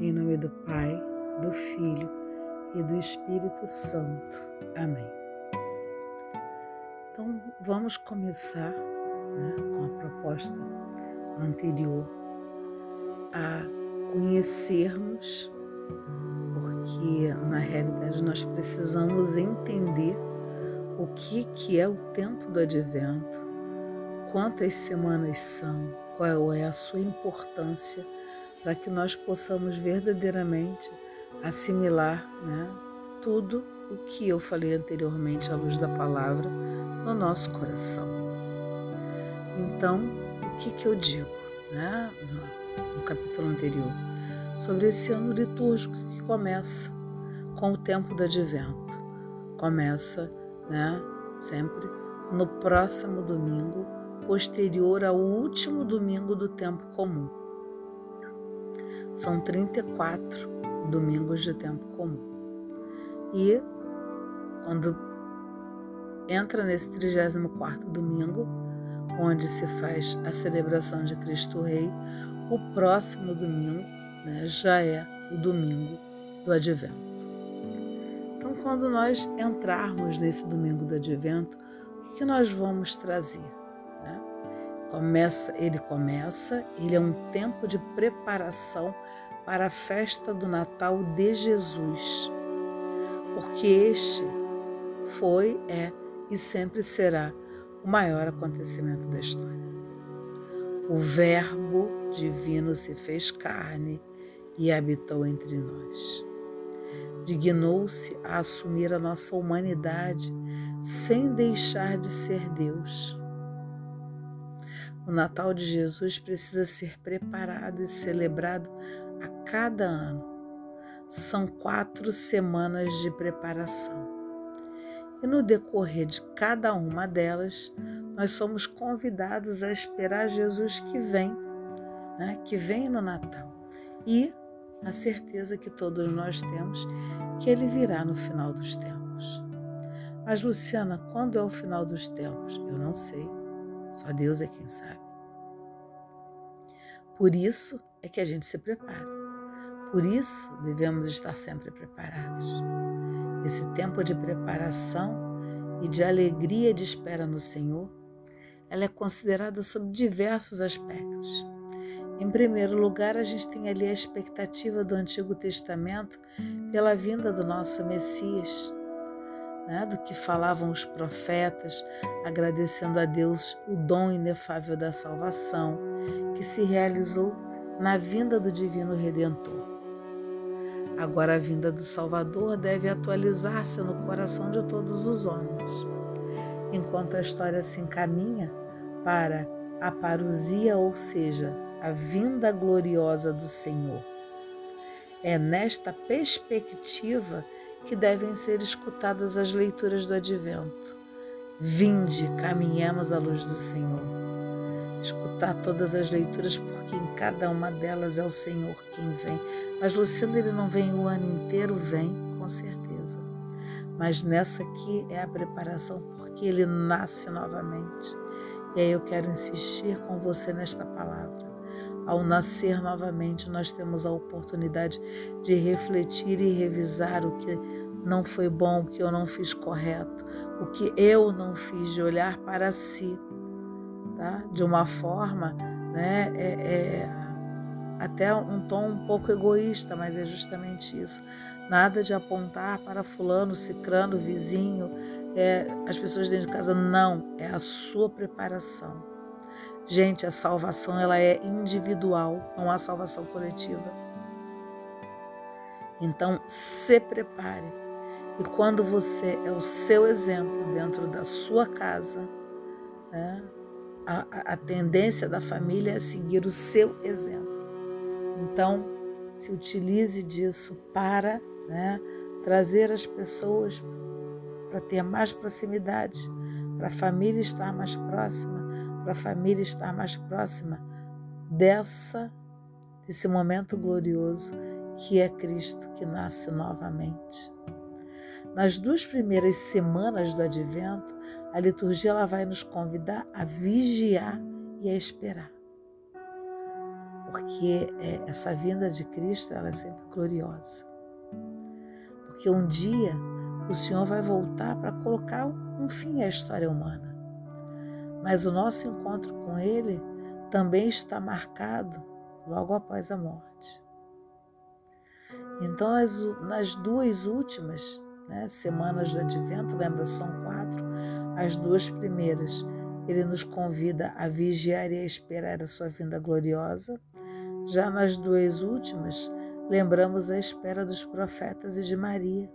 Em nome do Pai, do Filho e do Espírito Santo. Amém. Então vamos começar né, com a proposta anterior a conhecermos, porque na realidade nós precisamos entender o que, que é o tempo do advento, quantas semanas são, qual é a sua importância para que nós possamos verdadeiramente assimilar né, tudo o que eu falei anteriormente à luz da palavra no nosso coração. Então, o que, que eu digo né, no, no capítulo anterior? Sobre esse ano litúrgico que começa com o tempo do advento. Começa né, sempre no próximo domingo, posterior ao último domingo do tempo comum. São 34 domingos de tempo comum. E quando entra nesse 34 domingo, onde se faz a celebração de Cristo Rei, o próximo domingo né, já é o domingo do Advento. Então, quando nós entrarmos nesse domingo do Advento, o que nós vamos trazer? Começa, ele começa, ele é um tempo de preparação para a festa do Natal de Jesus, porque este foi, é e sempre será o maior acontecimento da história. O Verbo divino se fez carne e habitou entre nós. Dignou-se a assumir a nossa humanidade sem deixar de ser Deus. O Natal de Jesus precisa ser preparado e celebrado a cada ano. São quatro semanas de preparação. E no decorrer de cada uma delas, nós somos convidados a esperar Jesus que vem, né? que vem no Natal. E a certeza que todos nós temos que ele virá no final dos tempos. Mas, Luciana, quando é o final dos tempos? Eu não sei. Só Deus é quem sabe. Por isso é que a gente se prepara. Por isso devemos estar sempre preparados. Esse tempo de preparação e de alegria de espera no Senhor, ela é considerada sob diversos aspectos. Em primeiro lugar, a gente tem ali a expectativa do Antigo Testamento pela vinda do nosso Messias, né? do que falavam os profetas, agradecendo a Deus o dom inefável da salvação, que se realizou na vinda do Divino Redentor. Agora, a vinda do Salvador deve atualizar-se no coração de todos os homens. Enquanto a história se encaminha para a parousia, ou seja, a vinda gloriosa do Senhor. É nesta perspectiva que devem ser escutadas as leituras do Advento. Vinde, caminhemos à luz do Senhor. Escutar todas as leituras, porque em cada uma delas é o Senhor quem vem. Mas Luciano, ele não vem o ano inteiro? Vem, com certeza. Mas nessa aqui é a preparação, porque ele nasce novamente. E aí eu quero insistir com você nesta palavra. Ao nascer novamente, nós temos a oportunidade de refletir e revisar o que não foi bom, o que eu não fiz correto, o que eu não fiz, de olhar para si, tá? de uma forma né, é, é, até um tom um pouco egoísta, mas é justamente isso. Nada de apontar para fulano, cicrano, vizinho, é, as pessoas dentro de casa, não, é a sua preparação Gente, a salvação ela é individual, não há salvação coletiva. Então, se prepare. E quando você é o seu exemplo dentro da sua casa, né, a, a tendência da família é seguir o seu exemplo. Então, se utilize disso para né, trazer as pessoas para ter mais proximidade, para a família estar mais próxima para a família estar mais próxima dessa desse momento glorioso que é Cristo que nasce novamente. Nas duas primeiras semanas do Advento, a liturgia ela vai nos convidar a vigiar e a esperar. porque é, essa vinda de Cristo ela é sempre gloriosa. Porque um dia o Senhor vai voltar para colocar um fim à história humana. Mas o nosso encontro com Ele também está marcado logo após a morte. Então, as, nas duas últimas né, semanas do Advento, lembra, são quatro, as duas primeiras, ele nos convida a vigiar e a esperar a sua vinda gloriosa. Já nas duas últimas, lembramos a espera dos profetas e de Maria.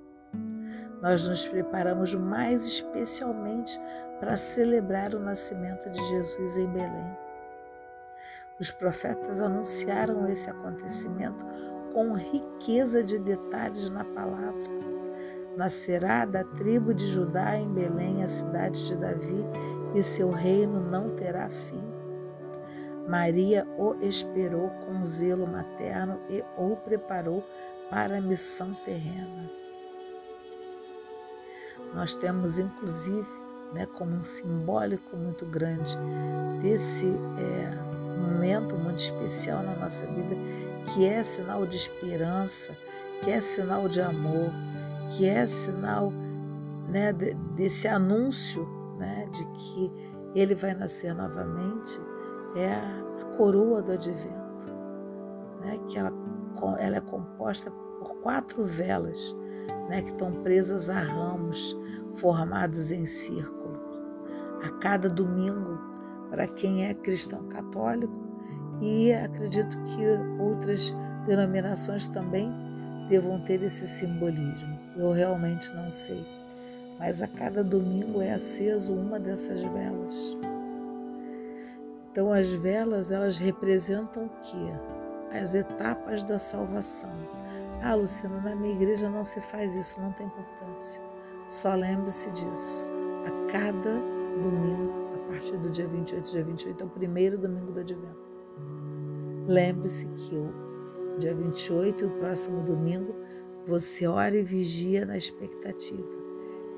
Nós nos preparamos mais especialmente para celebrar o nascimento de Jesus em Belém. Os profetas anunciaram esse acontecimento com riqueza de detalhes na palavra. Nascerá da tribo de Judá em Belém, a cidade de Davi, e seu reino não terá fim. Maria o esperou com zelo materno e o preparou para a missão terrena. Nós temos, inclusive, né, como um simbólico muito grande desse é, momento muito especial na nossa vida, que é sinal de esperança, que é sinal de amor, que é sinal né, desse anúncio né, de que ele vai nascer novamente, é a, a coroa do advento, né, que ela, ela é composta por quatro velas né, que estão presas a ramos formados em círculo. A cada domingo, para quem é cristão católico, e acredito que outras denominações também devam ter esse simbolismo. Eu realmente não sei. Mas a cada domingo é aceso uma dessas velas. Então as velas, elas representam o quê? As etapas da salvação. Ah, Luciana, na minha igreja não se faz isso, não tem importância. Só lembre-se disso. A cada domingo, a partir do dia 28, dia 28 é o primeiro domingo do advento. Lembre-se que o dia 28 e o próximo domingo você ora e vigia na expectativa.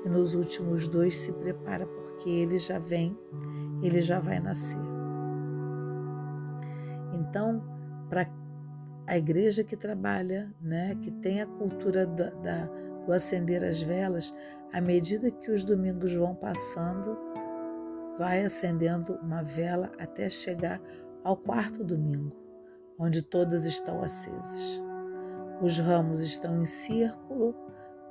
E nos últimos dois se prepara porque ele já vem, ele já vai nascer. Então, para a igreja que trabalha, né, que tem a cultura da, da, do acender as velas, à medida que os domingos vão passando, vai acendendo uma vela até chegar ao quarto domingo onde todas estão acesas. Os ramos estão em círculo,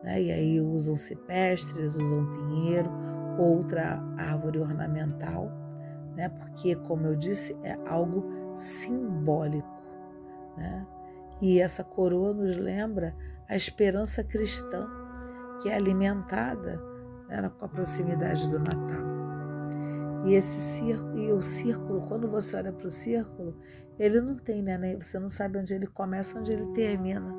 né? e aí usam cipestres, usam pinheiro, outra árvore ornamental, né? porque, como eu disse, é algo simbólico. Né? E essa coroa nos lembra a esperança cristã, que é alimentada né, com a proximidade do Natal. E esse círculo, e o círculo, quando você olha para o círculo, ele não tem, né? Você não sabe onde ele começa, onde ele termina.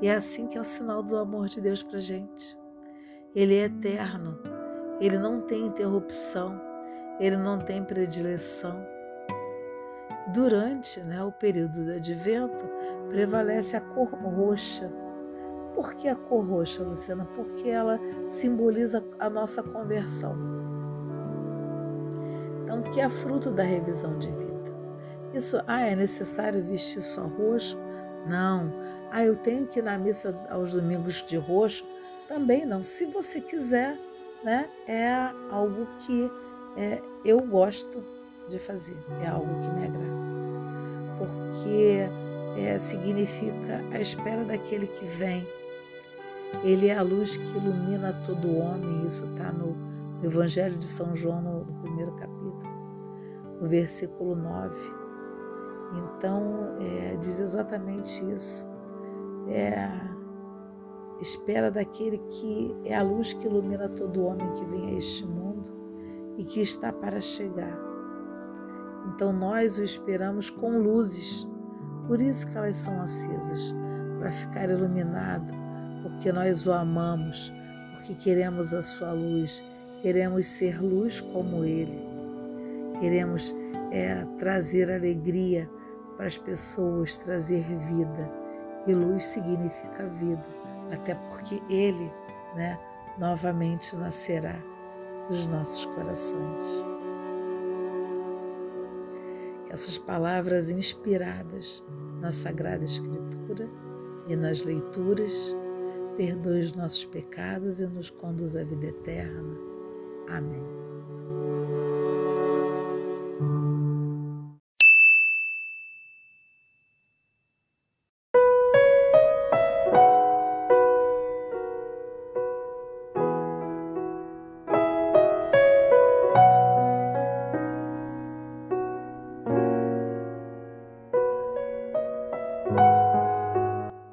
E é assim que é o sinal do amor de Deus para gente. Ele é eterno, ele não tem interrupção, ele não tem predileção. Durante né, o período do advento, prevalece a cor roxa. Por que a cor roxa, Luciana? Porque ela simboliza a nossa conversão então, que é fruto da revisão de vida. Isso, ah, é necessário vestir só roxo? Não. Ah, eu tenho que ir na missa aos domingos de roxo? Também não. Se você quiser, né, é algo que é, eu gosto de fazer, é algo que me agrada. Porque é, significa a espera daquele que vem. Ele é a luz que ilumina todo homem, isso está no Evangelho de São João, no primeiro capítulo no versículo 9. Então, é, diz exatamente isso. É espera daquele que é a luz que ilumina todo homem que vem a este mundo e que está para chegar. Então, nós o esperamos com luzes, por isso que elas são acesas, para ficar iluminado, porque nós o amamos, porque queremos a sua luz, queremos ser luz como ele. Queremos é, trazer alegria para as pessoas, trazer vida. E luz significa vida, até porque Ele, né, novamente nascerá nos nossos corações. que essas palavras inspiradas na Sagrada Escritura e nas leituras perdoe os nossos pecados e nos conduz à vida eterna. Amém.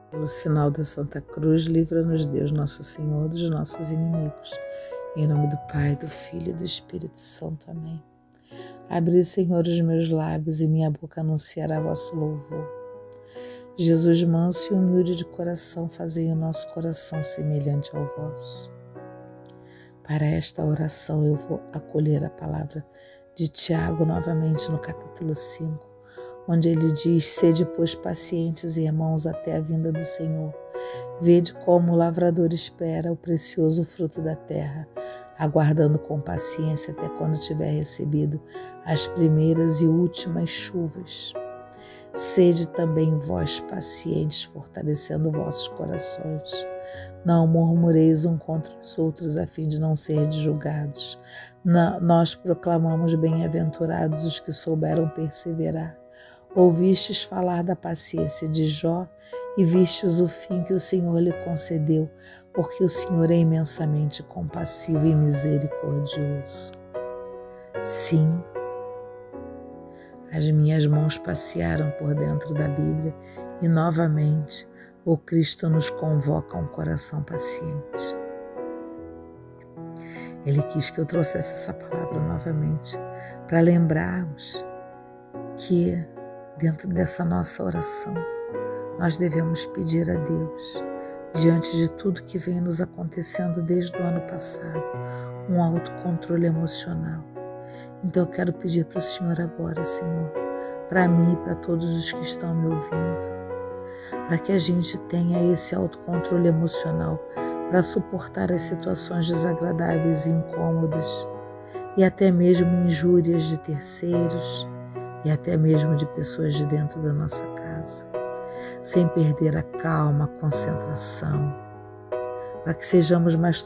Pelo sinal da Santa Cruz, livra-nos Deus, nosso Senhor, dos nossos inimigos. Em nome do Pai, do Filho e do Espírito Santo. Amém. Abri, Senhor, os meus lábios e minha boca anunciará vosso louvor. Jesus, manso e humilde de coração, fazei o nosso coração semelhante ao vosso. Para esta oração eu vou acolher a palavra de Tiago novamente no capítulo 5, onde ele diz: Sede, pois, pacientes e irmãos até a vinda do Senhor. Vede como o lavrador espera o precioso fruto da terra, aguardando com paciência até quando tiver recebido as primeiras e últimas chuvas. Sede também vós pacientes, fortalecendo vossos corações. Não murmureis um contra os outros, a fim de não serdes julgados. nós proclamamos bem-aventurados os que souberam perseverar. Ouvistes falar da paciência de Jó e vistes o fim que o Senhor lhe concedeu, porque o Senhor é imensamente compassivo e misericordioso. Sim, as minhas mãos passearam por dentro da Bíblia e novamente o Cristo nos convoca a um coração paciente. Ele quis que eu trouxesse essa palavra novamente para lembrarmos que dentro dessa nossa oração, nós devemos pedir a Deus, diante de tudo que vem nos acontecendo desde o ano passado, um autocontrole emocional. Então eu quero pedir para o Senhor agora, Senhor, para mim e para todos os que estão me ouvindo, para que a gente tenha esse autocontrole emocional para suportar as situações desagradáveis e incômodas e até mesmo injúrias de terceiros e até mesmo de pessoas de dentro da nossa casa, sem perder a calma, a concentração, para que sejamos mais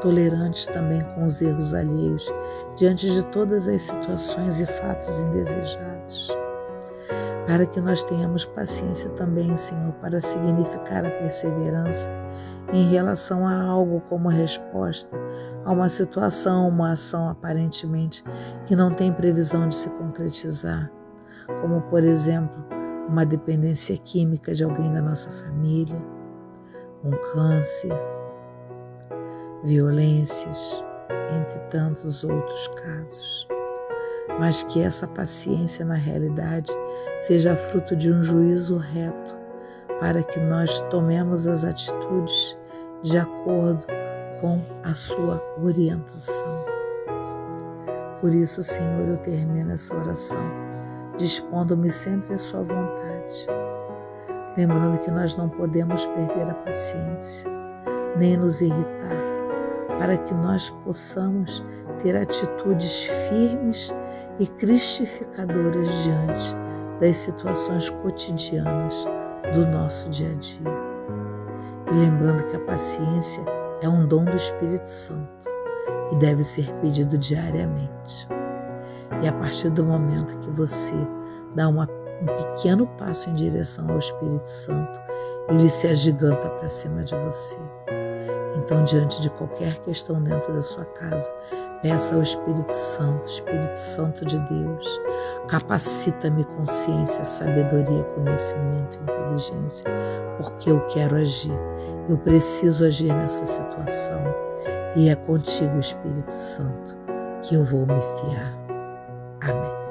tolerantes também com os erros alheios diante de todas as situações e fatos indesejados. Para que nós tenhamos paciência também, Senhor, para significar a perseverança em relação a algo como resposta a uma situação, uma ação aparentemente que não tem previsão de se concretizar, como por exemplo, uma dependência química de alguém da nossa família, um câncer, violências, entre tantos outros casos. Mas que essa paciência, na realidade, seja fruto de um juízo reto, para que nós tomemos as atitudes de acordo com a sua orientação. Por isso, Senhor, eu termino essa oração, dispondo-me sempre à Sua vontade, lembrando que nós não podemos perder a paciência, nem nos irritar, para que nós possamos ter atitudes firmes e cristificadoras diante das situações cotidianas do nosso dia a dia. E lembrando que a paciência é um dom do Espírito Santo e deve ser pedido diariamente. E a partir do momento que você dá uma, um pequeno passo em direção ao Espírito Santo, ele se agiganta para cima de você. Então, diante de qualquer questão dentro da sua casa, peça ao Espírito Santo, Espírito Santo de Deus, capacita-me consciência, sabedoria, conhecimento, inteligência, porque eu quero agir. Eu preciso agir nessa situação. E é contigo, Espírito Santo, que eu vou me fiar. Amén.